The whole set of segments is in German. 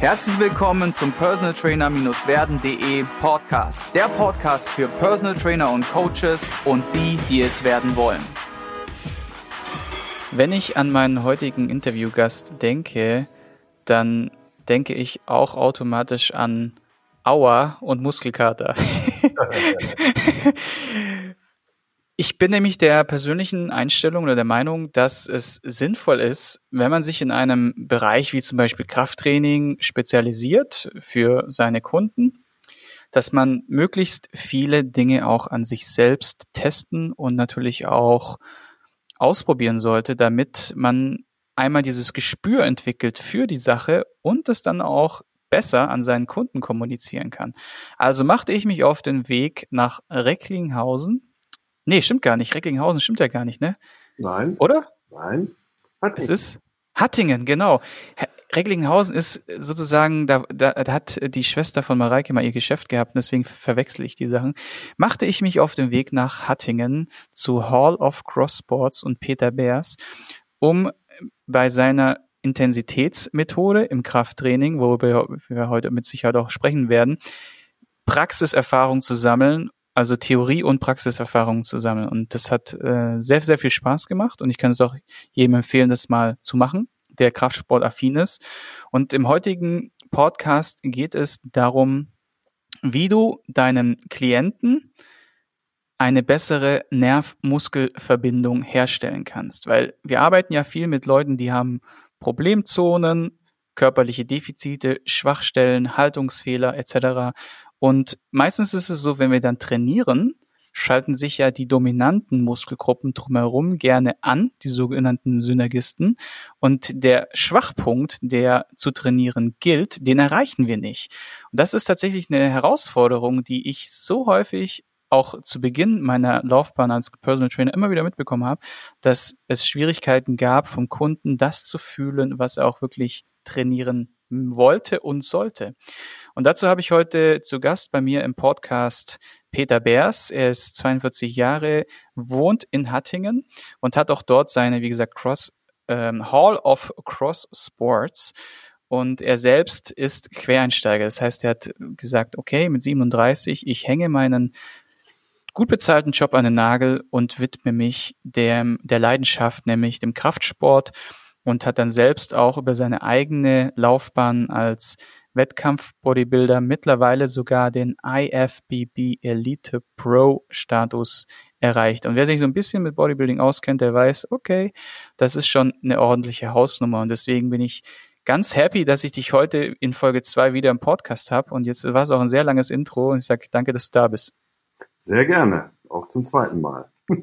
Herzlich willkommen zum Personal Trainer-werden.de Podcast. Der Podcast für Personal Trainer und Coaches und die, die es werden wollen. Wenn ich an meinen heutigen Interviewgast denke, dann denke ich auch automatisch an Aua und Muskelkater. Ich bin nämlich der persönlichen Einstellung oder der Meinung, dass es sinnvoll ist, wenn man sich in einem Bereich wie zum Beispiel Krafttraining spezialisiert für seine Kunden, dass man möglichst viele Dinge auch an sich selbst testen und natürlich auch ausprobieren sollte, damit man einmal dieses Gespür entwickelt für die Sache und es dann auch besser an seinen Kunden kommunizieren kann. Also machte ich mich auf den Weg nach Recklinghausen Nee, stimmt gar nicht. Recklinghausen stimmt ja gar nicht, ne? Nein. Oder? Nein. Hattingen. Es ist Hattingen, genau. Recklinghausen ist sozusagen, da, da, da hat die Schwester von Mareike mal ihr Geschäft gehabt, deswegen verwechsel ich die Sachen. Machte ich mich auf den Weg nach Hattingen zu Hall of Cross Sports und Peter Beers, um bei seiner Intensitätsmethode im Krafttraining, worüber wir heute mit Sicherheit auch sprechen werden, Praxiserfahrung zu sammeln also Theorie und Praxiserfahrung zu sammeln. Und das hat äh, sehr, sehr viel Spaß gemacht und ich kann es auch jedem empfehlen, das mal zu machen, der Kraftsport-affin ist. Und im heutigen Podcast geht es darum, wie du deinem Klienten eine bessere Nerv-Muskel-Verbindung herstellen kannst. Weil wir arbeiten ja viel mit Leuten, die haben Problemzonen, körperliche Defizite, Schwachstellen, Haltungsfehler etc. Und meistens ist es so, wenn wir dann trainieren, schalten sich ja die dominanten Muskelgruppen drumherum gerne an, die sogenannten Synergisten. Und der Schwachpunkt, der zu trainieren gilt, den erreichen wir nicht. Und das ist tatsächlich eine Herausforderung, die ich so häufig auch zu Beginn meiner Laufbahn als Personal Trainer immer wieder mitbekommen habe, dass es Schwierigkeiten gab vom Kunden, das zu fühlen, was er auch wirklich trainieren wollte und sollte. Und dazu habe ich heute zu Gast bei mir im Podcast Peter Beers. Er ist 42 Jahre, wohnt in Hattingen und hat auch dort seine, wie gesagt, Cross ähm, Hall of Cross Sports. Und er selbst ist Quereinsteiger. Das heißt, er hat gesagt, okay, mit 37, ich hänge meinen gut bezahlten Job an den Nagel und widme mich dem, der Leidenschaft, nämlich dem Kraftsport und hat dann selbst auch über seine eigene Laufbahn als Wettkampf-Bodybuilder mittlerweile sogar den IFBB Elite Pro Status erreicht. Und wer sich so ein bisschen mit Bodybuilding auskennt, der weiß, okay, das ist schon eine ordentliche Hausnummer. Und deswegen bin ich ganz happy, dass ich dich heute in Folge zwei wieder im Podcast habe. Und jetzt war es auch ein sehr langes Intro und ich sage danke, dass du da bist. Sehr gerne, auch zum zweiten Mal.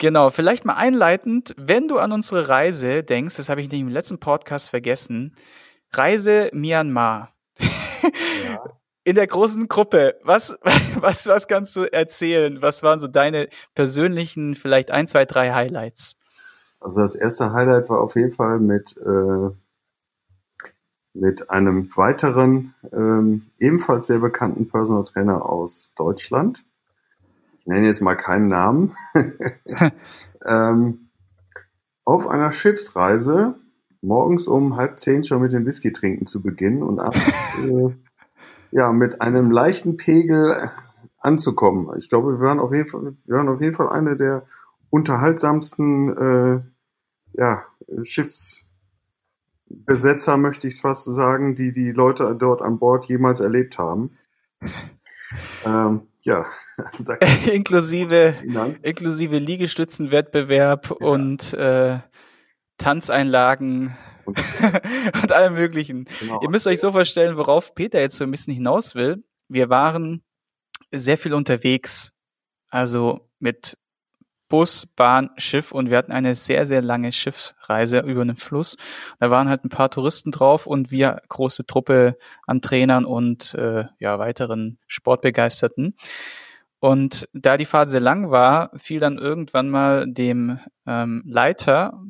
Genau, vielleicht mal einleitend, wenn du an unsere Reise denkst, das habe ich nicht im letzten Podcast vergessen, Reise Myanmar. Ja. In der großen Gruppe, was, was, was kannst du erzählen? Was waren so deine persönlichen, vielleicht ein, zwei, drei Highlights? Also das erste Highlight war auf jeden Fall mit, äh, mit einem weiteren, ähm, ebenfalls sehr bekannten Personal Trainer aus Deutschland nenne jetzt mal keinen Namen, ähm, auf einer Schiffsreise morgens um halb zehn schon mit dem Whisky trinken zu beginnen und abends äh, ja, mit einem leichten Pegel anzukommen. Ich glaube, wir waren auf jeden Fall, wir waren auf jeden Fall eine der unterhaltsamsten äh, ja, Schiffsbesetzer, möchte ich fast sagen, die die Leute dort an Bord jemals erlebt haben. Ähm, ja, inklusive, inklusive Liegestützenwettbewerb ja. und äh, Tanzeinlagen und, und allem möglichen. Genau. Ihr müsst euch so vorstellen, worauf Peter jetzt so ein bisschen hinaus will. Wir waren sehr viel unterwegs, also mit Bus, Bahn, Schiff und wir hatten eine sehr, sehr lange Schiffsreise über einen Fluss. Da waren halt ein paar Touristen drauf und wir große Truppe an Trainern und äh, ja weiteren Sportbegeisterten. Und da die Fahrt sehr lang war, fiel dann irgendwann mal dem ähm, Leiter,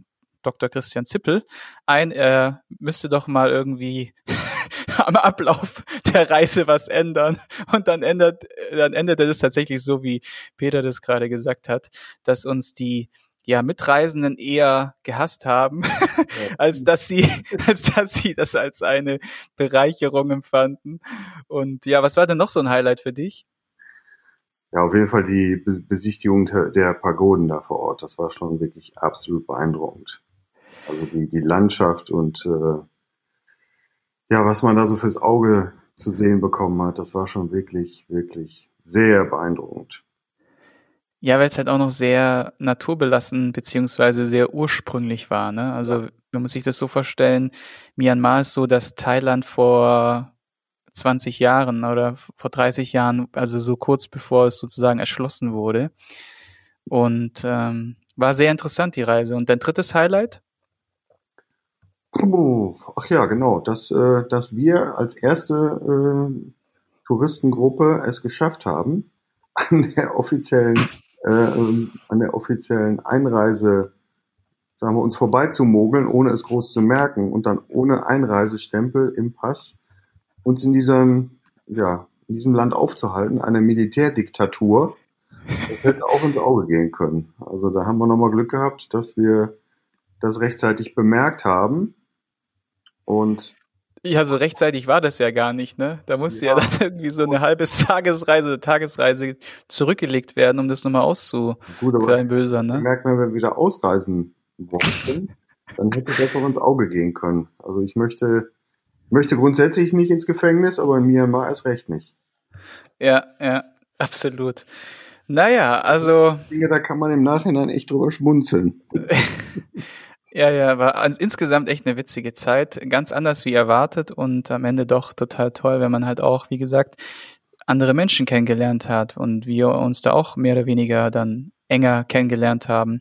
Dr. Christian Zippel, ein, er müsste doch mal irgendwie am Ablauf der Reise was ändern. Und dann ändert, dann änderte das tatsächlich so, wie Peter das gerade gesagt hat, dass uns die ja Mitreisenden eher gehasst haben, als dass sie, als dass sie das als eine Bereicherung empfanden. Und ja, was war denn noch so ein Highlight für dich? Ja, auf jeden Fall die Besichtigung der Pagoden da vor Ort. Das war schon wirklich absolut beeindruckend. Also die, die Landschaft und äh, ja, was man da so fürs Auge zu sehen bekommen hat, das war schon wirklich, wirklich sehr beeindruckend. Ja, weil es halt auch noch sehr naturbelassen beziehungsweise sehr ursprünglich war. Ne? Also ja. man muss sich das so vorstellen, Myanmar ist so, dass Thailand vor 20 Jahren oder vor 30 Jahren, also so kurz bevor es sozusagen erschlossen wurde. Und ähm, war sehr interessant, die Reise. Und dein drittes Highlight? Ach ja, genau, dass, äh, dass wir als erste äh, Touristengruppe es geschafft haben, an der offiziellen, äh, an der offiziellen Einreise, sagen wir, uns vorbeizumogeln, ohne es groß zu merken und dann ohne Einreisestempel im Pass uns in diesem, ja, in diesem Land aufzuhalten, eine Militärdiktatur. Das hätte auch ins Auge gehen können. Also da haben wir nochmal Glück gehabt, dass wir das rechtzeitig bemerkt haben und ja, so rechtzeitig war das ja gar nicht, ne? Da musste ja, ja dann irgendwie so eine halbe Tagesreise, Tagesreise zurückgelegt werden, um das nochmal auszubösern, ne? Merkt man, wenn wir wieder ausreisen wollten, dann hätte das auch ins Auge gehen können. Also ich möchte, möchte grundsätzlich nicht ins Gefängnis, aber in Myanmar erst recht nicht. Ja, ja, absolut. Naja, also. Dinge, da kann man im Nachhinein echt drüber schmunzeln. Ja, ja, war insgesamt echt eine witzige Zeit. Ganz anders wie erwartet und am Ende doch total toll, wenn man halt auch, wie gesagt, andere Menschen kennengelernt hat und wir uns da auch mehr oder weniger dann enger kennengelernt haben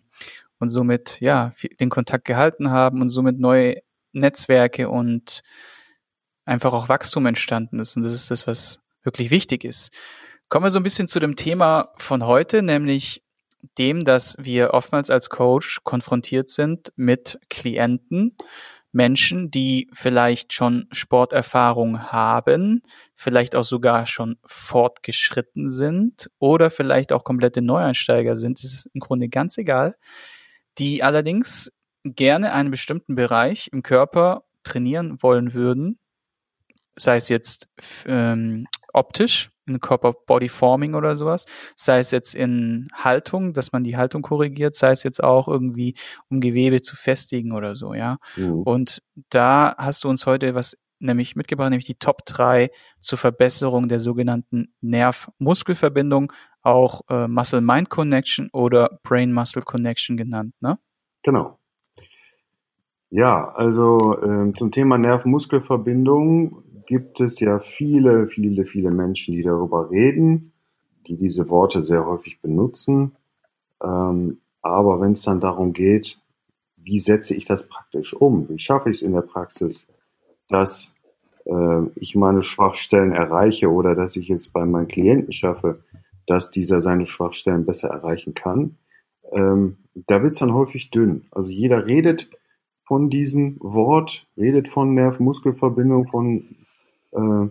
und somit, ja, den Kontakt gehalten haben und somit neue Netzwerke und einfach auch Wachstum entstanden ist. Und das ist das, was wirklich wichtig ist. Kommen wir so ein bisschen zu dem Thema von heute, nämlich dem, dass wir oftmals als Coach konfrontiert sind mit Klienten, Menschen, die vielleicht schon Sporterfahrung haben, vielleicht auch sogar schon fortgeschritten sind oder vielleicht auch komplette Neueinsteiger sind. Das ist im Grunde ganz egal. Die allerdings gerne einen bestimmten Bereich im Körper trainieren wollen würden, sei es jetzt ähm, optisch, in Körper-Body Forming oder sowas, sei es jetzt in Haltung, dass man die Haltung korrigiert, sei es jetzt auch irgendwie, um Gewebe zu festigen oder so, ja. Mhm. Und da hast du uns heute was nämlich mitgebracht, nämlich die Top 3 zur Verbesserung der sogenannten Nerv-Muskel-Verbindung, auch äh, Muscle-Mind-Connection oder Brain-Muscle-Connection genannt, ne? Genau. Ja, also äh, zum Thema Nerv-Muskel-Verbindung gibt es ja viele, viele, viele Menschen, die darüber reden, die diese Worte sehr häufig benutzen. Ähm, aber wenn es dann darum geht, wie setze ich das praktisch um? Wie schaffe ich es in der Praxis, dass äh, ich meine Schwachstellen erreiche oder dass ich es bei meinen Klienten schaffe, dass dieser seine Schwachstellen besser erreichen kann? Ähm, da wird es dann häufig dünn. Also jeder redet von diesem Wort, redet von Nerv-Muskel-Verbindung, von äh,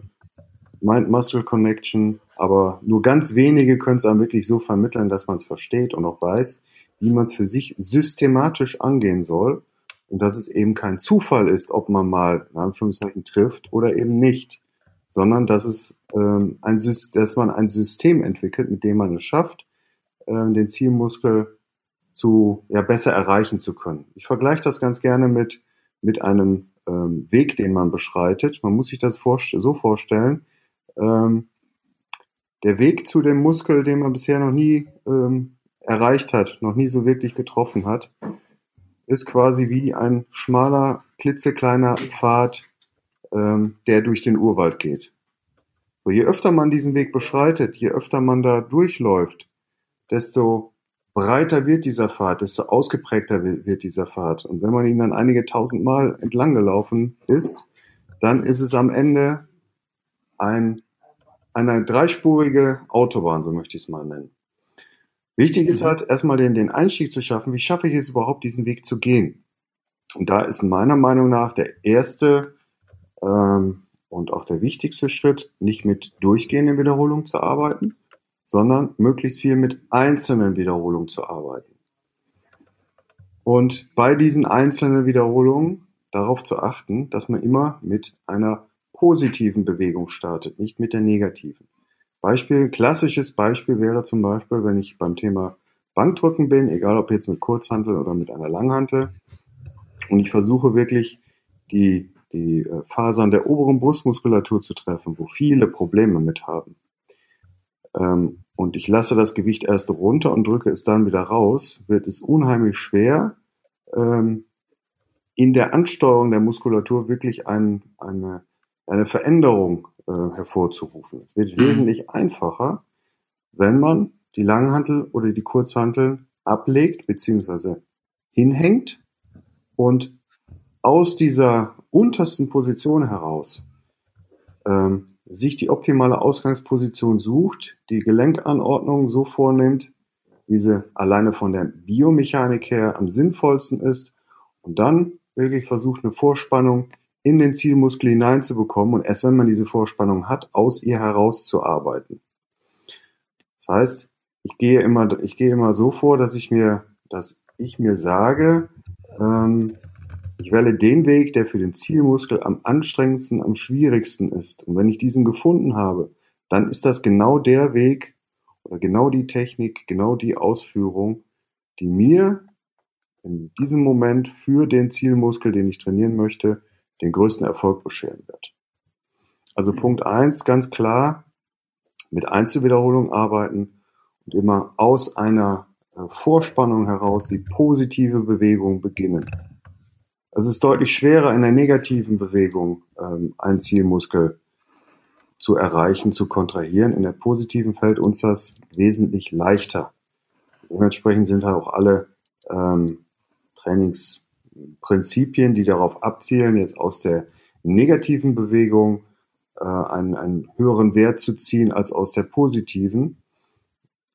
Mind-Muscle-Connection, aber nur ganz wenige können es einem wirklich so vermitteln, dass man es versteht und auch weiß, wie man es für sich systematisch angehen soll und dass es eben kein Zufall ist, ob man mal in Anführungszeichen trifft oder eben nicht, sondern dass es ähm, ein dass man ein System entwickelt, mit dem man es schafft, ähm, den Zielmuskel zu ja besser erreichen zu können. Ich vergleiche das ganz gerne mit mit einem ähm, Weg, den man beschreitet. Man muss sich das vorst so vorstellen. Ähm, der Weg zu dem Muskel, den man bisher noch nie ähm, erreicht hat, noch nie so wirklich getroffen hat, ist quasi wie ein schmaler, klitzekleiner Pfad, ähm, der durch den Urwald geht. So, je öfter man diesen Weg beschreitet, je öfter man da durchläuft, desto breiter wird dieser Pfad, desto ausgeprägter wird dieser Pfad. Und wenn man ihn dann einige tausend Mal entlang gelaufen ist, dann ist es am Ende ein, eine dreispurige Autobahn, so möchte ich es mal nennen. Wichtig ist mhm. halt erstmal den, den Einstieg zu schaffen. Wie schaffe ich es überhaupt, diesen Weg zu gehen? Und da ist meiner Meinung nach der erste ähm, und auch der wichtigste Schritt, nicht mit durchgehenden Wiederholungen zu arbeiten, sondern möglichst viel mit einzelnen Wiederholungen zu arbeiten. Und bei diesen einzelnen Wiederholungen darauf zu achten, dass man immer mit einer positiven Bewegung startet, nicht mit der negativen. Beispiel, klassisches Beispiel wäre zum Beispiel, wenn ich beim Thema Bankdrücken bin, egal ob jetzt mit Kurzhantel oder mit einer Langhantel, und ich versuche wirklich die, die äh, Fasern der oberen Brustmuskulatur zu treffen, wo viele Probleme mit haben. Ähm, und ich lasse das Gewicht erst runter und drücke es dann wieder raus, wird es unheimlich schwer, ähm, in der Ansteuerung der Muskulatur wirklich ein, eine, eine Veränderung äh, hervorzurufen. Es wird mhm. wesentlich einfacher, wenn man die Langhantel oder die Kurzhanteln ablegt bzw. hinhängt und aus dieser untersten Position heraus ähm, sich die optimale Ausgangsposition sucht, die Gelenkanordnung so vornimmt, wie sie alleine von der Biomechanik her am sinnvollsten ist und dann wirklich versucht, eine Vorspannung in den Zielmuskel hineinzubekommen und erst wenn man diese Vorspannung hat, aus ihr herauszuarbeiten. Das heißt, ich gehe immer, ich gehe immer so vor, dass ich mir, dass ich mir sage, ähm, ich wähle den Weg, der für den Zielmuskel am anstrengendsten, am schwierigsten ist. Und wenn ich diesen gefunden habe, dann ist das genau der Weg oder genau die Technik, genau die Ausführung, die mir in diesem Moment für den Zielmuskel, den ich trainieren möchte, den größten Erfolg bescheren wird. Also. Punkt eins ganz klar, mit Einzelwiederholung arbeiten und immer aus einer äh, Vorspannung heraus die positive Bewegung beginnen. Es ist deutlich schwerer in der negativen Bewegung ähm, einen Zielmuskel zu erreichen, zu kontrahieren. In der positiven fällt uns das wesentlich leichter. Dementsprechend sind halt auch alle ähm, Trainingsprinzipien, die darauf abzielen, jetzt aus der negativen Bewegung äh, einen, einen höheren Wert zu ziehen als aus der positiven,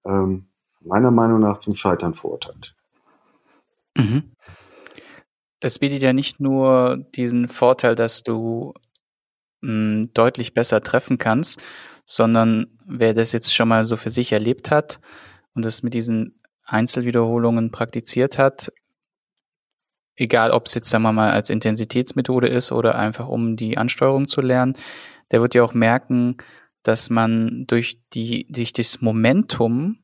ähm, meiner Meinung nach zum Scheitern verurteilt. Mhm es bietet ja nicht nur diesen Vorteil, dass du mh, hm, deutlich besser treffen kannst, sondern wer das jetzt schon mal so für sich erlebt hat und es mit diesen Einzelwiederholungen praktiziert hat, egal ob es jetzt sagen wir mal als Intensitätsmethode ist oder einfach um die Ansteuerung zu lernen, der wird ja auch merken, dass man durch die durch das Momentum,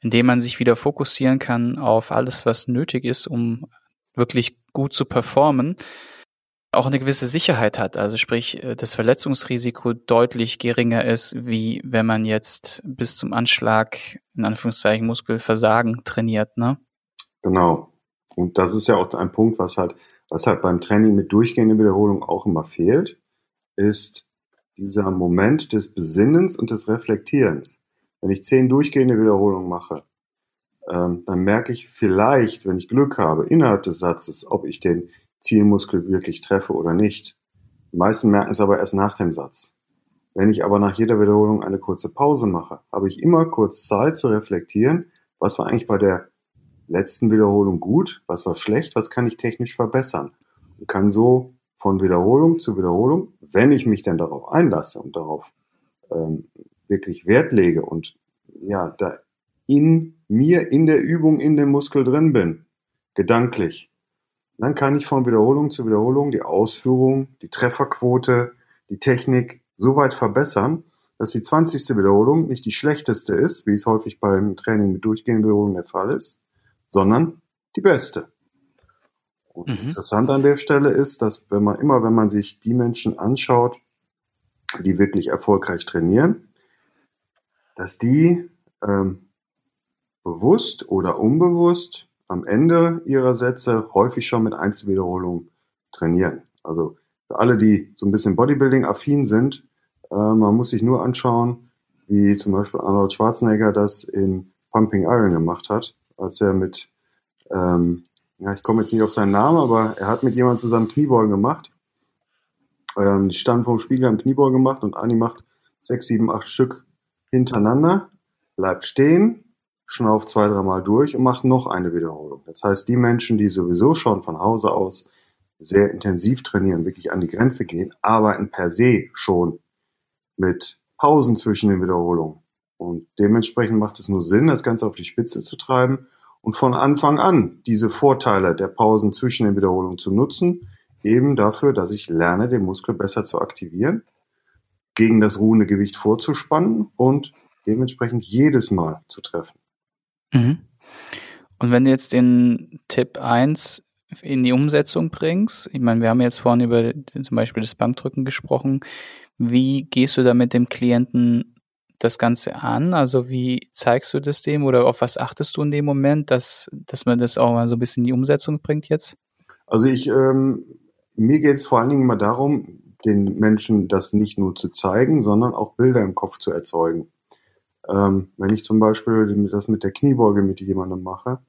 indem man sich wieder fokussieren kann auf alles, was nötig ist, um wirklich gut zu performen, auch eine gewisse Sicherheit hat. Also sprich, äh, das Verletzungsrisiko deutlich geringer ist, wie wenn man jetzt bis zum Anschlag, in Anführungszeichen, Muskelversagen trainiert, ne? Genau. Und das ist ja auch ein Punkt, was halt, was halt beim Training mit durchgehender Wiederholung auch immer fehlt, ist dieser Moment des Besinnens und des Reflektierens. Wenn ich zehn durchgehende Wiederholungen mache, ähm, dann merke ich vielleicht, wenn ich Glück habe, innerhalb des Satzes, ob ich den Zielmuskel wirklich treffe oder nicht. Die meisten merken es aber erst nach dem Satz. Wenn ich aber nach jeder Wiederholung eine kurze Pause mache, habe ich immer kurz Zeit zu reflektieren, was war eigentlich bei der letzten Wiederholung gut, was war schlecht, was kann ich technisch verbessern. Und kann so von Wiederholung zu Wiederholung, wenn ich mich denn darauf einlasse und darauf ähm, wirklich Wert lege und ja, da in mir in der Übung in dem Muskel drin bin, gedanklich, dann kann ich von Wiederholung zu Wiederholung die Ausführung, die Trefferquote, die Technik so weit verbessern, dass die 20. Wiederholung nicht die schlechteste ist, wie es häufig beim Training mit durchgehenden Wiederholungen der Fall ist, sondern die beste. Und mhm. interessant an der Stelle ist, dass wenn man immer, wenn man sich die Menschen anschaut, die wirklich erfolgreich trainieren, dass die ähm, bewusst oder unbewusst am Ende ihrer Sätze häufig schon mit Einzelwiederholungen trainieren. Also für alle, die so ein bisschen Bodybuilding-affin sind, äh, man muss sich nur anschauen, wie zum Beispiel Arnold Schwarzenegger das in Pumping Iron gemacht hat, als er mit, ähm, ja, ich komme jetzt nicht auf seinen Namen, aber er hat mit jemandem zusammen Kniebeugen gemacht. Ähm, die standen vom Spiegel am Kniebeugen gemacht und Ani macht sechs, sieben, acht Stück hintereinander, bleibt stehen, schnauft zwei, dreimal durch und macht noch eine Wiederholung. Das heißt, die Menschen, die sowieso schon von Hause aus sehr intensiv trainieren, wirklich an die Grenze gehen, arbeiten per se schon mit Pausen zwischen den Wiederholungen. Und dementsprechend macht es nur Sinn, das Ganze auf die Spitze zu treiben und von Anfang an diese Vorteile der Pausen zwischen den Wiederholungen zu nutzen, eben dafür, dass ich lerne, den Muskel besser zu aktivieren, gegen das ruhende Gewicht vorzuspannen und dementsprechend jedes Mal zu treffen. Mhm. Und wenn du jetzt den Tipp 1 in die Umsetzung bringst, ich meine, wir haben jetzt vorhin über zum Beispiel das Bankdrücken gesprochen, wie gehst du da mit dem Klienten das Ganze an? Also wie zeigst du das dem oder auf was achtest du in dem Moment, dass, dass man das auch mal so ein bisschen in die Umsetzung bringt jetzt? Also ich, ähm, mir geht es vor allen Dingen immer darum, den Menschen das nicht nur zu zeigen, sondern auch Bilder im Kopf zu erzeugen. Ähm, wenn ich zum Beispiel das mit der Kniebeuge mit jemandem mache,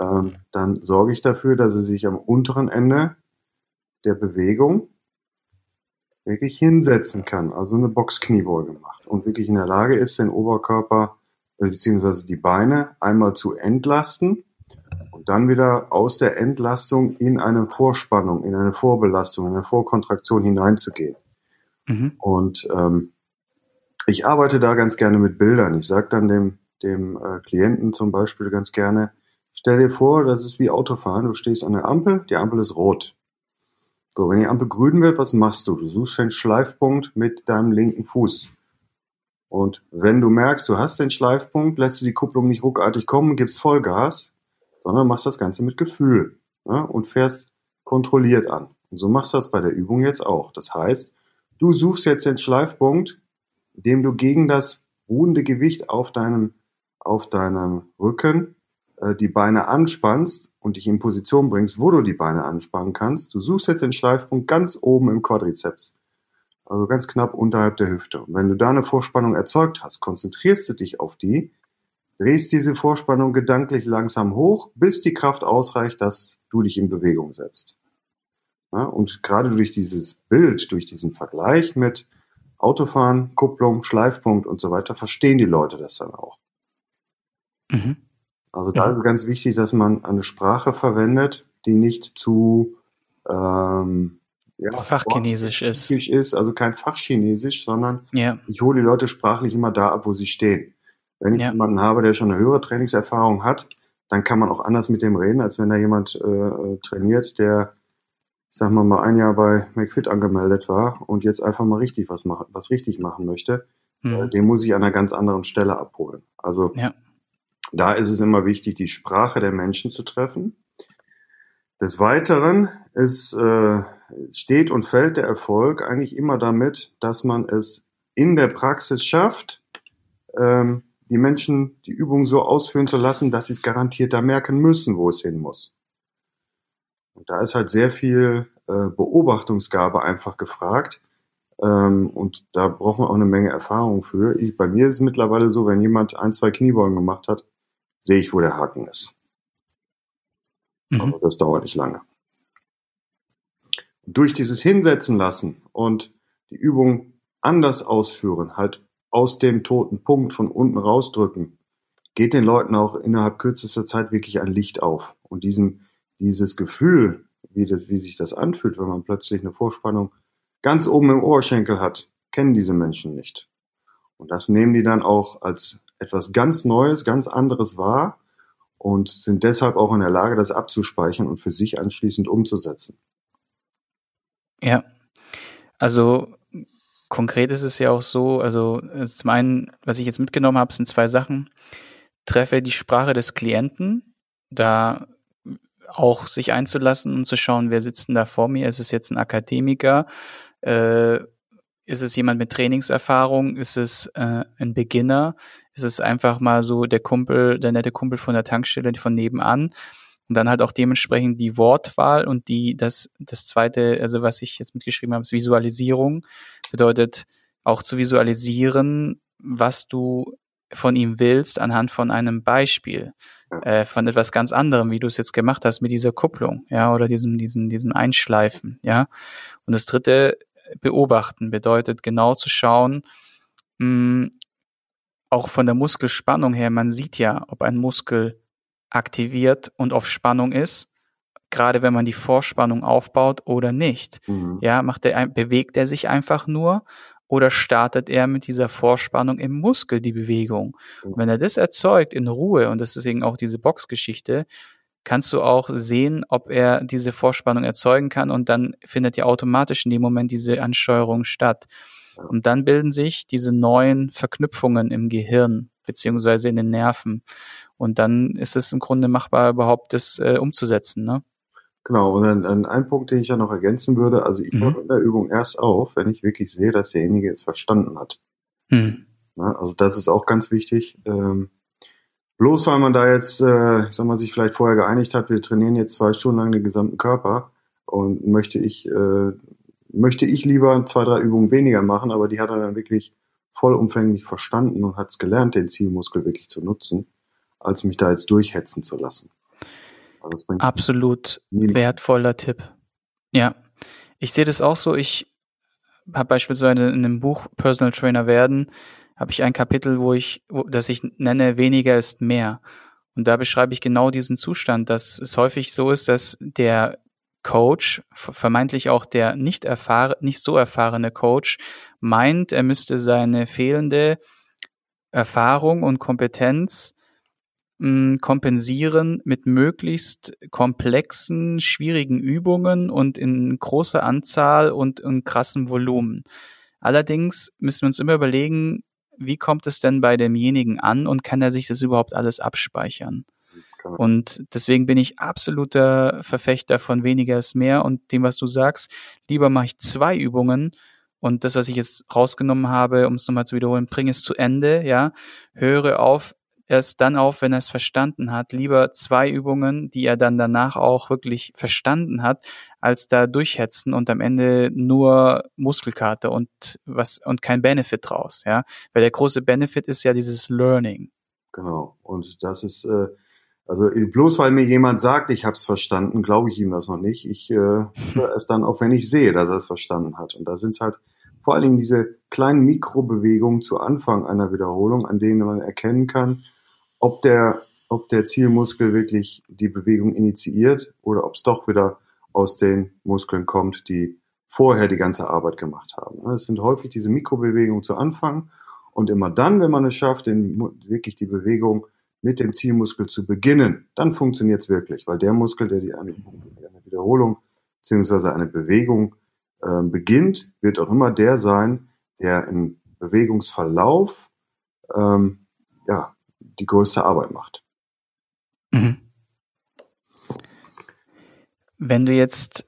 ähm, dann sorge ich dafür, dass er sich am unteren Ende der Bewegung wirklich hinsetzen kann, also eine Boxkniebeuge macht und wirklich in der Lage ist, den Oberkörper bzw. die Beine einmal zu entlasten und dann wieder aus der Entlastung in eine Vorspannung, in eine Vorbelastung, in eine Vorkontraktion hineinzugehen. Mhm. Und ähm, ich arbeite da ganz gerne mit Bildern. Ich sage dann dem, dem äh, Klienten zum Beispiel ganz gerne, stell dir vor, das ist wie Autofahren. Du stehst an der Ampel, die Ampel ist rot. So, wenn die Ampel grün wird, was machst du? Du suchst den Schleifpunkt mit deinem linken Fuß. Und wenn du merkst, du hast den Schleifpunkt, lässt du die Kupplung nicht ruckartig kommen, gibst Vollgas, sondern machst das Ganze mit Gefühl ja, und fährst kontrolliert an. Und so machst du das bei der Übung jetzt auch. Das heißt, du suchst jetzt den Schleifpunkt, indem du gegen das ruhende Gewicht auf deinem, auf deinem Rücken äh, die Beine anspannst und dich in Position bringst, wo du die Beine anspannen kannst. Du suchst jetzt den Schleifpunkt ganz oben im Quadrizeps. Also ganz knapp unterhalb der Hüfte. Und wenn du da eine Vorspannung erzeugt hast, konzentrierst du dich auf die, drehst diese Vorspannung gedanklich langsam hoch, bis die Kraft ausreicht, dass du dich in Bewegung setzt. Ja, und gerade durch dieses Bild, durch diesen Vergleich mit Autofahren, Kupplung, Schleifpunkt und so weiter, verstehen die Leute das dann auch. Mhm. Also da ja. ist es ganz wichtig, dass man eine Sprache verwendet, die nicht zu ähm, ja, Fachchinesisch ist. ist. Also kein Fachchinesisch, sondern ja. ich hole die Leute sprachlich immer da ab, wo sie stehen. Wenn ich jemanden habe, der schon eine höhere Trainingserfahrung hat, dann kann man auch anders mit dem reden, als wenn da jemand äh trainiert, der, sagen wir mal, ein Jahr bei McFit angemeldet war und jetzt einfach mal richtig was machen, was richtig machen möchte. Mhm. Äh, den muss ich an einer ganz anderen Stelle abholen. Also ja. Da ist es immer wichtig, die Sprache der Menschen zu treffen. Des Weiteren ist, äh, steht und fällt der Erfolg eigentlich immer damit, dass man es in der Praxis schafft, ähm, die Menschen die Übung so ausführen zu lassen, dass sie es garantiert da merken müssen, wo es hin muss. Und da ist halt sehr viel äh, Beobachtungsgabe einfach gefragt. Ähm, und da braucht man auch eine Menge Erfahrung für. Ich, bei mir ist es mittlerweile so, wenn jemand ein, zwei Kniebeugen gemacht hat, sehe ich, wo der Haken ist. Mhm. Also das dauert nicht lange. Durch dieses Hinsetzen lassen und die Übung anders ausführen, halt aus dem toten Punkt von unten rausdrücken, geht den Leuten auch innerhalb kürzester Zeit wirklich ein Licht auf. Und diesen, dieses Gefühl, wie, das, wie sich das anfühlt, wenn man plötzlich eine Vorspannung ganz oben im Oberschenkel hat, kennen diese Menschen nicht. Und das nehmen die dann auch als etwas ganz Neues, ganz anderes wahr und sind deshalb auch in der Lage, das abzuspeichern und für sich anschließend umzusetzen. Ja, also konkret ist es ja auch so, also zum einen, was ich jetzt mitgenommen habe, sind zwei Sachen. Treffe die Sprache des Klienten, da auch sich einzulassen und zu schauen, wer sitzt denn da vor mir? Ist es jetzt ein Akademiker? Äh, ist es jemand mit Trainingserfahrung? Ist es äh, ein Beginner? Ist es einfach mal so der Kumpel, der nette Kumpel von der Tankstelle von nebenan? Und dann halt auch dementsprechend die Wortwahl und die, das, das zweite, also was ich jetzt mitgeschrieben habe, ist Visualisierung. Bedeutet auch zu visualisieren, was du von ihm willst anhand von einem Beispiel, äh, von etwas ganz anderem, wie du es jetzt gemacht hast mit dieser Kupplung, ja, oder diesem, diesen, diesen Einschleifen, ja. Und das dritte beobachten bedeutet genau zu schauen, mh, hm, auch von der Muskelspannung her, man sieht ja, ob ein Muskel aktiviert und auf Spannung ist, gerade wenn man die Vorspannung aufbaut oder nicht. Mhm. Ja, macht er, bewegt er sich einfach nur oder startet er mit dieser Vorspannung im Muskel die Bewegung? Und wenn er das erzeugt in Ruhe, und das ist eben auch diese Boxgeschichte, kannst du auch sehen, ob er diese Vorspannung erzeugen kann und dann findet ja automatisch in dem Moment diese Ansteuerung statt. Und dann bilden sich diese neuen Verknüpfungen im Gehirn beziehungsweise in den Nerven. Und dann ist es im Grunde machbar, überhaupt das äh, umzusetzen. Ne? Genau, und dann, dann ein Punkt, den ich ja noch ergänzen würde, also ich höre mhm. in der Übung erst auf, wenn ich wirklich sehe, dass derjenige es verstanden hat. Mhm. Ja, also das ist auch ganz wichtig. Ähm, bloß weil man da jetzt, äh, ich sag mal, sich vielleicht vorher geeinigt hat, wir trainieren jetzt zwei Stunden lang den gesamten Körper und möchte ich, äh, möchte ich lieber zwei, drei Übungen weniger machen, aber die hat er dann wirklich vollumfänglich verstanden und hat es gelernt, den Zielmuskel wirklich zu nutzen, als mich da jetzt durchhetzen zu lassen. Absolut wertvoller Tipp. Ja, ich sehe das auch so. Ich habe beispielsweise in einem Buch Personal Trainer werden, habe ich ein Kapitel, wo ich, wo, das ich nenne, weniger ist mehr. Und da beschreibe ich genau diesen Zustand, dass es häufig so ist, dass der Coach, vermeintlich auch der nicht erfahren, nicht so erfahrene Coach, meint, er müsste seine fehlende Erfahrung und Kompetenz mh, kompensieren mit möglichst komplexen, schwierigen Übungen und in großer Anzahl und in krassem Volumen. Allerdings müssen wir uns immer überlegen, wie kommt es denn bei demjenigen an und kann er sich das überhaupt alles abspeichern? Und deswegen bin ich absoluter Verfechter von weniger ist mehr und dem, was du sagst, lieber mache ich zwei Übungen und das, was ich jetzt rausgenommen habe, um es nochmal zu wiederholen, bringe es zu Ende, ja, höre auf, erst dann auf, wenn er es verstanden hat. Lieber zwei Übungen, die er dann danach auch wirklich verstanden hat, als da durchhetzen und am Ende nur Muskelkarte und was und kein Benefit draus, ja. Weil der große Benefit ist ja dieses Learning. Genau. Und das ist äh, also bloß weil mir jemand sagt, ich habe es verstanden, glaube ich ihm das noch nicht. Ich äh, höre es dann auf, wenn ich sehe, dass er es verstanden hat. Und da sind es halt vor allen Dingen diese kleinen Mikrobewegungen zu Anfang einer Wiederholung, an denen man erkennen kann, ob der, ob der Zielmuskel wirklich die Bewegung initiiert oder ob es doch wieder aus den Muskeln kommt, die vorher die ganze Arbeit gemacht haben. Es sind häufig diese Mikrobewegungen zu Anfang und immer dann, wenn man es schafft, den, wirklich die Bewegung mit dem Zielmuskel zu beginnen, dann funktioniert es wirklich, weil der Muskel, der die eine, eine Wiederholung beziehungsweise eine Bewegung äh, beginnt, wird auch immer der sein, der im Bewegungsverlauf ähm, ja, die größte Arbeit macht. Mhm. Wenn du jetzt,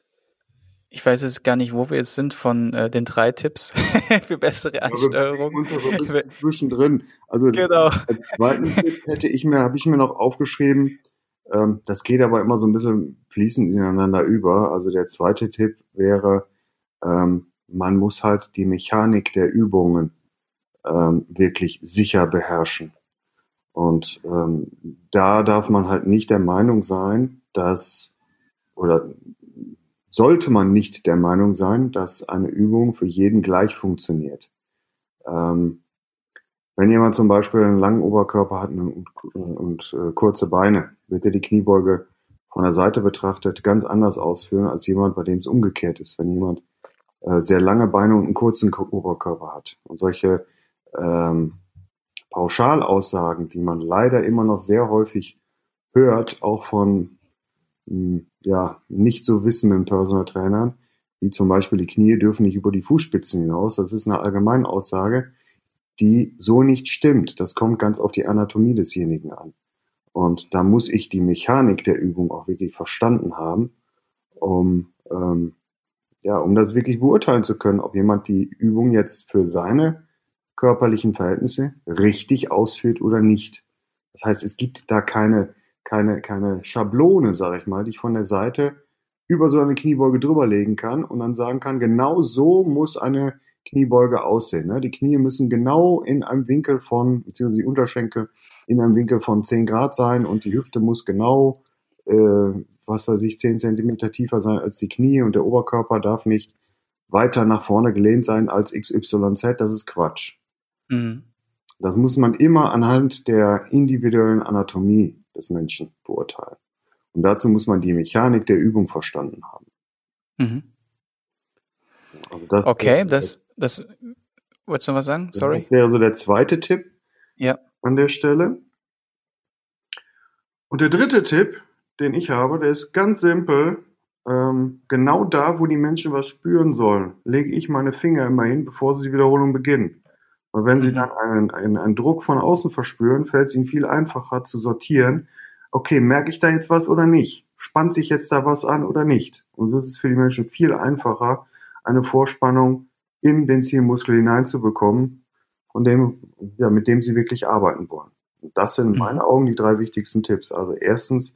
ich weiß jetzt gar nicht, wo wir jetzt sind von äh, den drei Tipps für bessere Ansteuerung. Also, uns so ein zwischendrin. Also genau. als zweiten Tipp hätte ich mir, habe ich mir noch aufgeschrieben, ähm, das geht aber immer so ein bisschen fließend ineinander über. Also der zweite Tipp wäre, ähm, man muss halt die Mechanik der Übungen ähm, wirklich sicher beherrschen. Und ähm, da darf man halt nicht der Meinung sein, dass, oder sollte man nicht der Meinung sein, dass eine Übung für jeden gleich funktioniert. Ähm, wenn jemand zum Beispiel einen langen Oberkörper hat und, und, und äh, kurze Beine, wird er die Kniebeuge von der Seite betrachtet ganz anders ausführen als jemand, bei dem es umgekehrt ist. Wenn jemand äh, sehr lange Beine und einen kurzen Oberkörper hat. Und solche ähm, Pauschalaussagen, die man leider immer noch sehr häufig hört, auch von hm, ja, nicht so wissenden Personal Trainern, wie zum Beispiel die Knie dürfen nicht über die Fußspitzen hinaus. Das ist eine allgemeine Aussage, die so nicht stimmt. Das kommt ganz auf die Anatomie desjenigen an. Und da muss ich die Mechanik der Übung auch wirklich verstanden haben, um, ähm, ja, um das wirklich beurteilen zu können, ob jemand die Übung jetzt für seine körperlichen Verhältnisse richtig ausführt oder nicht. Das heißt, es gibt da keine, keine, keine Schablone, sage ich mal, die ich von der Seite über so eine Kniebeuge drüberlegen kann und dann sagen kann, genau so muss eine Kniebeuge aussehen. Ne? Die Knie müssen genau in einem Winkel von, beziehungsweise die Unterschenkel in einem Winkel von 10 Grad sein und die Hüfte muss genau, äh, was weiß ich, 10 Zentimeter tiefer sein als die Knie und der Oberkörper darf nicht weiter nach vorne gelehnt sein als XYZ. Das ist Quatsch. Mhm. Das muss man immer anhand der individuellen Anatomie des Menschen beurteilen. Und dazu muss man die Mechanik der Übung verstanden haben. Mhm. Also das, okay, das, das Wolltest du noch was sagen? Sorry. Das wäre so der zweite Tipp Ja. an der Stelle. Und der dritte Tipp, den ich habe, der ist ganz simpel. Ähm, genau da, wo die Menschen was spüren sollen, lege ich meine Finger immer hin, bevor sie die Wiederholung beginnen. Und wenn sie Mhm. dann einen, einen, einen Druck von außen verspüren, fällt es ihnen viel einfacher zu sortieren. Okay, merke ich da jetzt was oder nicht? Spannt sich jetzt da was an oder nicht? Und so ist es für die Menschen viel einfacher, eine Vorspannung in den Zielmuskel hineinzubekommen, von dem, ja, mit dem sie wirklich arbeiten wollen. Und das sind in Mhm. meinen Augen die drei wichtigsten Tipps. Also erstens,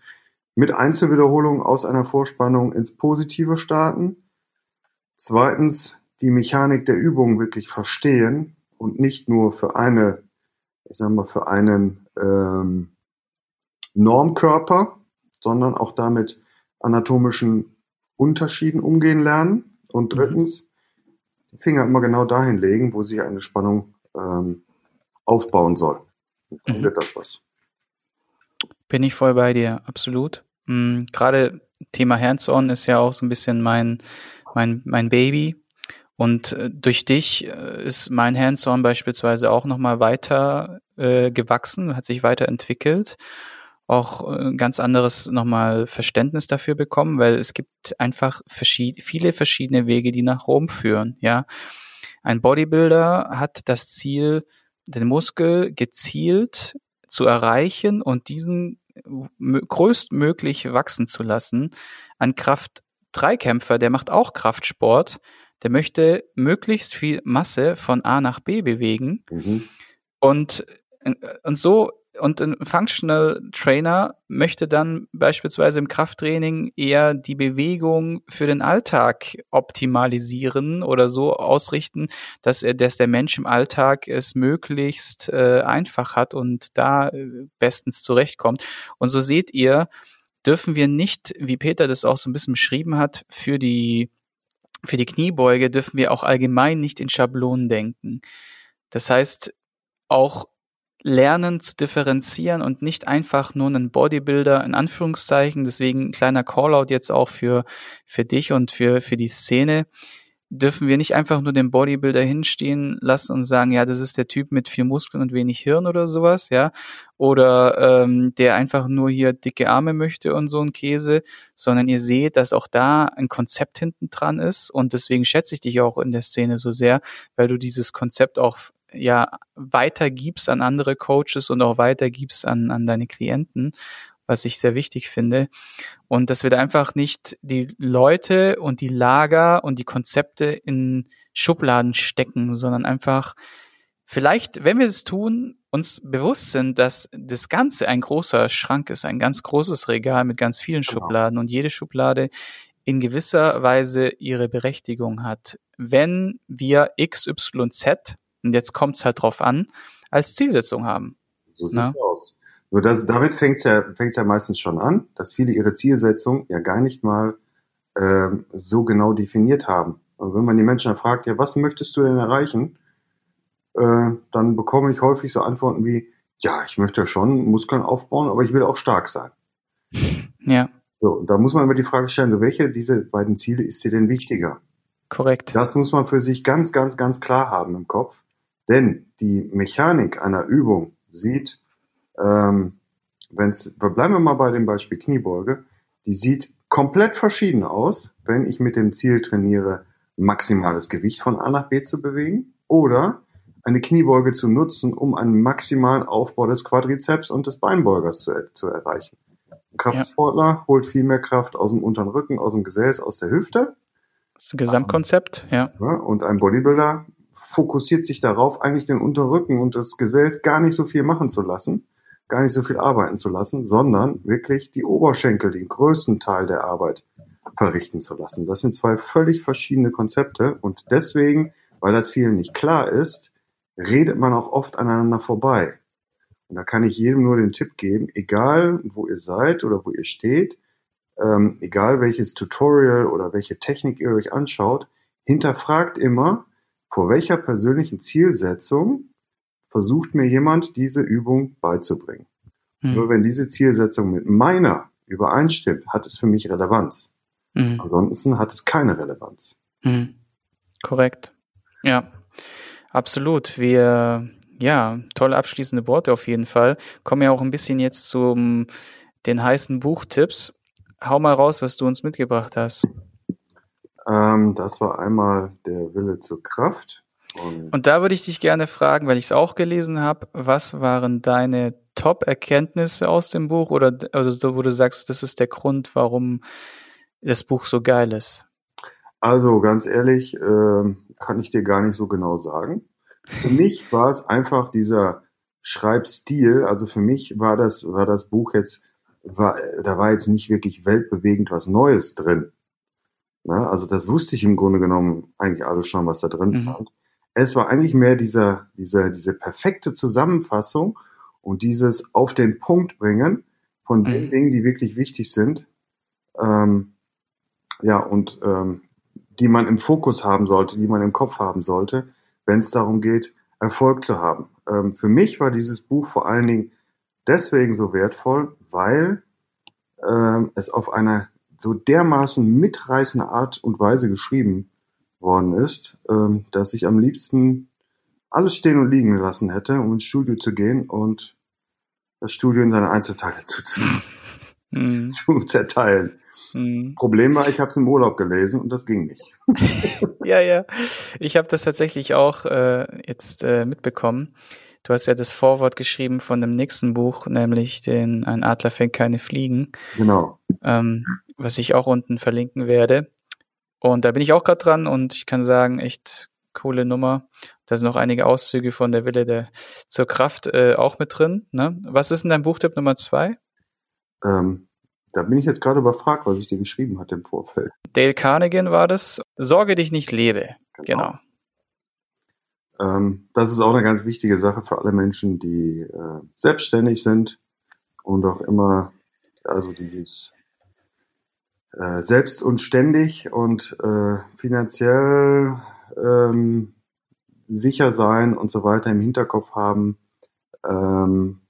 mit Einzelwiederholungen aus einer Vorspannung ins Positive starten. Zweitens, die Mechanik der Übung wirklich verstehen und nicht nur für eine, ich sag mal, für einen ähm, Normkörper, sondern auch damit anatomischen Unterschieden umgehen lernen. Und Mhm. drittens, die Finger immer genau dahin legen, wo sich eine Spannung ähm, aufbauen soll. Dann Mhm. wird das was. Bin ich voll bei dir, absolut. Mhm, Gerade Thema Hands-on ist ja auch so ein bisschen mein, mein, mein Baby. Und äh, durch dich äh, ist mein Hands-on beispielsweise auch nochmal weiter äh, gewachsen, hat sich weiterentwickelt. Auch äh, ein ganz anderes nochmal Verständnis dafür bekommen, weil es gibt einfach verschied viele verschiedene Wege, die nach Rom führen, ja. Ein Bodybuilder hat das Ziel, den Muskel gezielt zu erreichen und diesen mö- größtmöglich wachsen zu lassen. Ein Kraft-3-Kämpfer, der macht auch Kraftsport, der möchte möglichst viel Masse von A nach B bewegen Mhm. und, äh, und so, und ein Functional Trainer möchte dann beispielsweise im Krafttraining eher die Bewegung für den Alltag optimalisieren oder so ausrichten, dass er, dass der Mensch im Alltag es möglichst äh, einfach hat und da äh, bestens zurechtkommt. Und so seht ihr, dürfen wir nicht, wie Peter das auch so ein bisschen beschrieben hat, für die für die Kniebeuge dürfen wir auch allgemein nicht in Schablonen denken. Das heißt, auch lernen zu differenzieren und nicht einfach nur einen Bodybuilder in Anführungszeichen. Deswegen ein kleiner Callout jetzt auch für, für dich und für, für die Szene. Dürfen wir nicht einfach nur den Bodybuilder hinstehen lassen und sagen, ja, das ist der Typ mit viel Muskeln und wenig Hirn oder sowas, ja. Oder ähm, der einfach nur hier dicke Arme möchte und so ein Käse, sondern ihr seht, dass auch da ein Konzept hinten dran ist. Und deswegen schätze ich dich auch in der Szene so sehr, weil du dieses Konzept auch ja weitergibst an andere Coaches und auch weitergibst an, an deine Klienten, was ich sehr wichtig finde. Und dass wir da einfach nicht die Leute und die Lager und die Konzepte in Schubladen stecken, sondern einfach vielleicht, wenn wir es tun, uns bewusst sind, dass das Ganze ein großer Schrank ist, ein ganz großes Regal mit ganz vielen Genau. Schubladen und jede Schublade in gewisser Weise ihre Berechtigung hat. Wenn wir XYZ, und jetzt kommt es halt drauf an, als Zielsetzung haben. So sieht's aus. Nur das, damit fängt's ja, fängt's ja meistens schon an, dass viele ihre Zielsetzung ja gar nicht mal ähm, so genau definiert haben. Und wenn man die Menschen dann fragt, ja, was möchtest du denn erreichen? Äh, dann bekomme ich häufig so Antworten wie, ja, ich möchte schon Muskeln aufbauen, aber ich will auch stark sein. Ja, So, und da muss man immer die Frage stellen, so welche dieser beiden Ziele ist dir denn wichtiger? korrekt. Das muss man für sich ganz, ganz, ganz klar haben im Kopf. Denn die Mechanik einer Übung sieht, ähm, wenn's, bleiben wir mal bei dem Beispiel Kniebeuge, die sieht komplett verschieden aus, wenn ich mit dem Ziel trainiere, maximales Gewicht von A nach B zu bewegen oder eine Kniebeuge zu nutzen, um einen maximalen Aufbau des Quadrizeps und des Beinbeugers zu, zu erreichen. Ein Kraftsportler holt viel mehr Kraft aus dem unteren Rücken, aus dem Gesäß, aus der Hüfte Das ist ein Gesamtkonzept, ja. ja, und ein Bodybuilder fokussiert sich darauf, eigentlich den Unterrücken und das Gesäß gar nicht so viel machen zu lassen, gar nicht so viel arbeiten zu lassen, sondern wirklich die Oberschenkel, den größten Teil der Arbeit verrichten zu lassen. Das sind zwei völlig verschiedene Konzepte und deswegen, weil das vielen nicht klar ist, redet man auch oft aneinander vorbei. Und da kann ich jedem nur den Tipp geben, egal wo ihr seid oder wo ihr steht, ähm, egal welches Tutorial oder welche Technik ihr euch anschaut, hinterfragt immer, vor welcher persönlichen Zielsetzung versucht mir jemand diese Übung beizubringen. Nur Hm. wenn diese Zielsetzung mit meiner übereinstimmt, hat es für mich Relevanz. Hm. Ansonsten hat es keine Relevanz. Hm. Korrekt. Ja. Absolut. Wir, ja, tolle abschließende Worte auf jeden Fall. Kommen ja auch ein bisschen jetzt zum den heißen Buchtipps. Hau mal raus, was du uns mitgebracht hast. Ähm, das war einmal der Wille zur Kraft. Und, Und da würde ich dich gerne fragen, weil ich es auch gelesen habe, was waren deine Top-Erkenntnisse aus dem Buch oder, oder so, wo du sagst, das ist der Grund, warum das Buch so geil ist? Also ganz ehrlich, äh, kann ich dir gar nicht so genau sagen. Für mich war es einfach dieser Schreibstil. Also für mich war das, war das Buch jetzt, war, da war jetzt nicht wirklich weltbewegend was Neues drin. Na, also das wusste ich im Grunde genommen eigentlich alles schon, was da drin mhm. stand. Es war eigentlich mehr dieser, dieser, diese perfekte Zusammenfassung und dieses auf den Punkt bringen von den mhm. Dingen, die wirklich wichtig sind. Ähm, ja, und ähm, die man im Fokus haben sollte, die man im Kopf haben sollte, wenn es darum geht, Erfolg zu haben. Ähm, für mich war dieses Buch vor allen Dingen deswegen so wertvoll, weil ähm, es auf einer so dermaßen mitreißende Art und Weise geschrieben worden ist, ähm, dass ich am liebsten alles stehen und liegen gelassen hätte, um ins Studio zu gehen und das Studio in seine Einzelteile zu, zu, mhm. zu zerteilen. Mhm. Problem war, ich habe es im Urlaub gelesen und das ging nicht. ja, ja. Ich habe das tatsächlich auch äh, jetzt äh, mitbekommen. Du hast ja das Vorwort geschrieben von dem nächsten Buch, nämlich den Ein Adler fängt keine Fliegen. Genau. Ähm, was ich auch unten verlinken werde. Und da bin ich auch gerade dran und ich kann sagen, echt coole Nummer. Da sind noch einige Auszüge von der Wille der zur Kraft äh, auch mit drin. Ne? Was ist denn dein Buchtipp Nummer zwei? Ähm, da bin ich jetzt gerade überfragt, was ich dir geschrieben hatte im Vorfeld. Dale Carnegie war das. Sorge dich nicht lebe. Genau. genau. Ähm, das ist auch eine ganz wichtige Sache für alle Menschen, die äh, selbstständig sind und auch immer, also dieses äh, selbst und ständig und äh, finanziell ähm, sicher sein und so weiter im Hinterkopf haben. Ähm,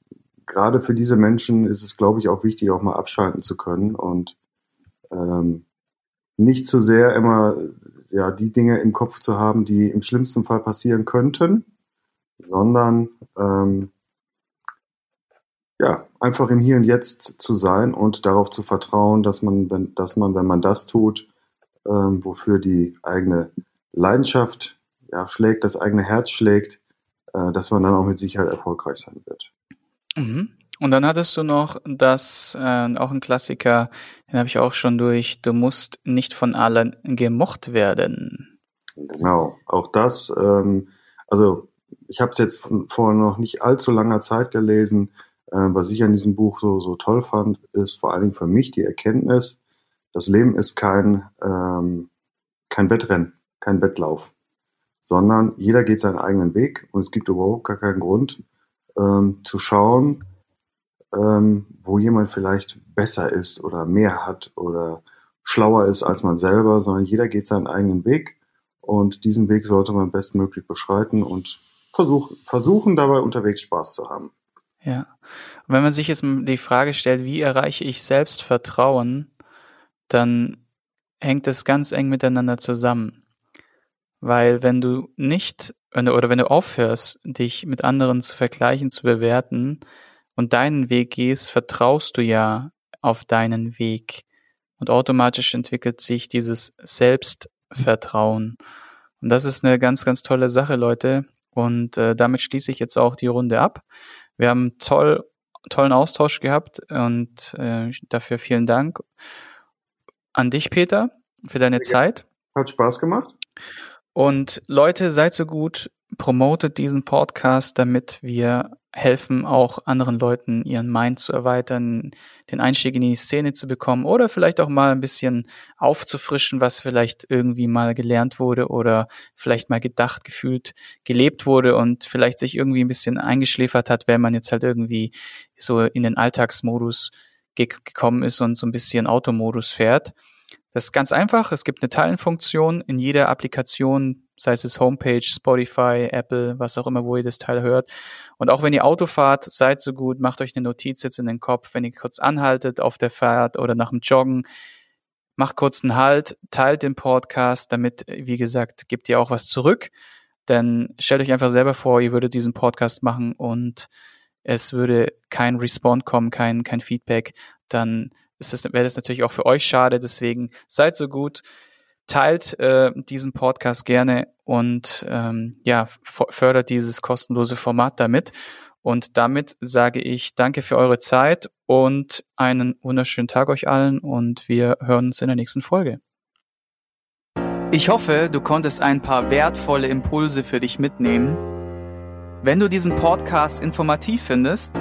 gerade für diese Menschen ist es, glaube ich, auch wichtig, auch mal abschalten zu können und ähm, nicht zu sehr immer ja, die Dinge im Kopf zu haben, die im schlimmsten Fall passieren könnten, sondern ähm, ja, einfach im Hier und Jetzt zu sein und darauf zu vertrauen, dass man, wenn, dass man, wenn man das tut, ähm, wofür die eigene Leidenschaft ja, schlägt, das eigene Herz schlägt, äh, dass man dann auch mit Sicherheit erfolgreich sein wird. Mhm. Und dann hattest du noch das, äh, auch ein Klassiker, den habe ich auch schon durch, du musst nicht von allen gemocht werden. Genau, auch das, ähm, also ich habe es jetzt von, vor noch nicht allzu langer Zeit gelesen. Äh, was ich an diesem Buch so, so toll fand, ist vor allen Dingen für mich die Erkenntnis, das Leben ist kein, ähm, kein Wettrennen, kein Wettlauf, sondern jeder geht seinen eigenen Weg und es gibt überhaupt gar keinen Grund, ähm, zu schauen, ähm, wo jemand vielleicht besser ist oder mehr hat oder schlauer ist als man selber, sondern jeder geht seinen eigenen Weg und diesen Weg sollte man bestmöglich beschreiten und versuch, versuchen dabei unterwegs Spaß zu haben. Ja. Und wenn man sich jetzt die Frage stellt, wie erreiche ich Selbstvertrauen, dann hängt es ganz eng miteinander zusammen. Weil wenn du nicht oder wenn du aufhörst, dich mit anderen zu vergleichen, zu bewerten und deinen Weg gehst, vertraust du ja auf deinen Weg. Und automatisch entwickelt sich dieses Selbstvertrauen. Und das ist eine ganz, ganz tolle Sache, Leute. Und äh, damit schließe ich jetzt auch die Runde ab. Wir haben toll, tollen Austausch gehabt und äh, dafür vielen Dank an dich, Peter, für deine Zeit. Hat Spaß gemacht. Und Leute, seid so gut, promotet diesen Podcast, damit wir helfen, auch anderen Leuten ihren Mind zu erweitern, den Einstieg in die Szene zu bekommen oder vielleicht auch mal ein bisschen aufzufrischen, was vielleicht irgendwie mal gelernt wurde oder vielleicht mal gedacht, gefühlt, gelebt wurde und vielleicht sich irgendwie ein bisschen eingeschläfert hat, wenn man jetzt halt irgendwie so in den Alltagsmodus gekommen ist und so ein bisschen Automodus fährt. Das ist ganz einfach. Es gibt eine Teilenfunktion in jeder Applikation, sei es Homepage, Spotify, Apple, was auch immer, wo ihr das Teil hört. Und auch wenn ihr Auto fahrt, seid so gut, macht euch eine Notiz jetzt in den Kopf, wenn ihr kurz anhaltet auf der Fahrt oder nach dem Joggen, macht kurz einen Halt, teilt den Podcast, damit, wie gesagt, gebt ihr auch was zurück Denn stellt euch einfach selber vor, ihr würdet diesen Podcast machen und es würde kein Respond kommen, kein, kein Feedback, dann ist das, wäre das natürlich auch für euch schade. Deswegen seid so gut, teilt äh, diesen Podcast gerne und ähm, ja, fördert dieses kostenlose Format damit. Und damit sage ich danke für eure Zeit und einen wunderschönen Tag euch allen und wir hören uns in der nächsten Folge. Ich hoffe, du konntest ein paar wertvolle Impulse für dich mitnehmen. Wenn du diesen Podcast informativ findest,